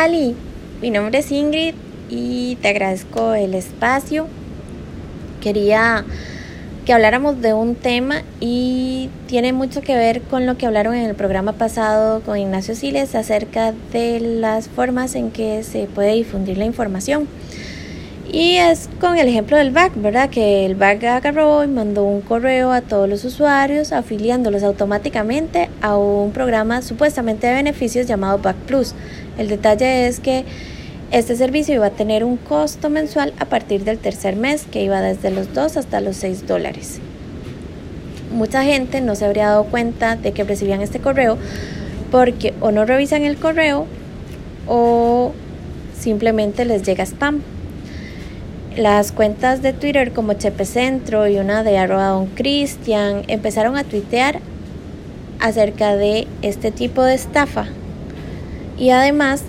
tal? Y mi nombre es Ingrid y te agradezco el espacio. Quería que habláramos de un tema y tiene mucho que ver con lo que hablaron en el programa pasado con Ignacio Siles acerca de las formas en que se puede difundir la información. Y es con el ejemplo del BAC, ¿verdad? Que el BAC agarró y mandó un correo a todos los usuarios afiliándolos automáticamente a un programa supuestamente de beneficios llamado BAC Plus. El detalle es que este servicio iba a tener un costo mensual a partir del tercer mes, que iba desde los 2 hasta los 6 dólares. Mucha gente no se habría dado cuenta de que recibían este correo porque o no revisan el correo o simplemente les llega spam. Las cuentas de Twitter como Chepe Centro y una de arroba Don Cristian empezaron a tuitear acerca de este tipo de estafa y además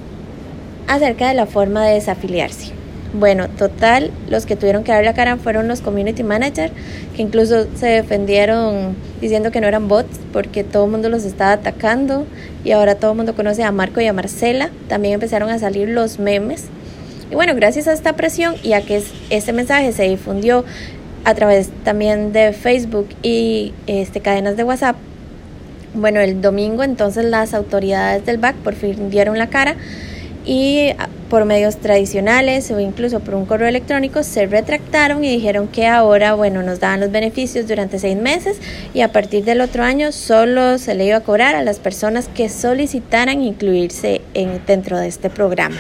acerca de la forma de desafiliarse. Bueno, total, los que tuvieron que dar la cara fueron los community managers, que incluso se defendieron diciendo que no eran bots porque todo el mundo los estaba atacando y ahora todo el mundo conoce a Marco y a Marcela. También empezaron a salir los memes y bueno, gracias a esta presión y a que este mensaje se difundió a través también de Facebook y este, cadenas de WhatsApp, bueno, el domingo entonces las autoridades del BAC por fin dieron la cara y ah, por medios tradicionales o incluso por un correo electrónico se retractaron y dijeron que ahora, bueno, nos daban los beneficios durante seis meses y a partir del otro año solo se le iba a cobrar a las personas que solicitaran incluirse en, dentro de este programa.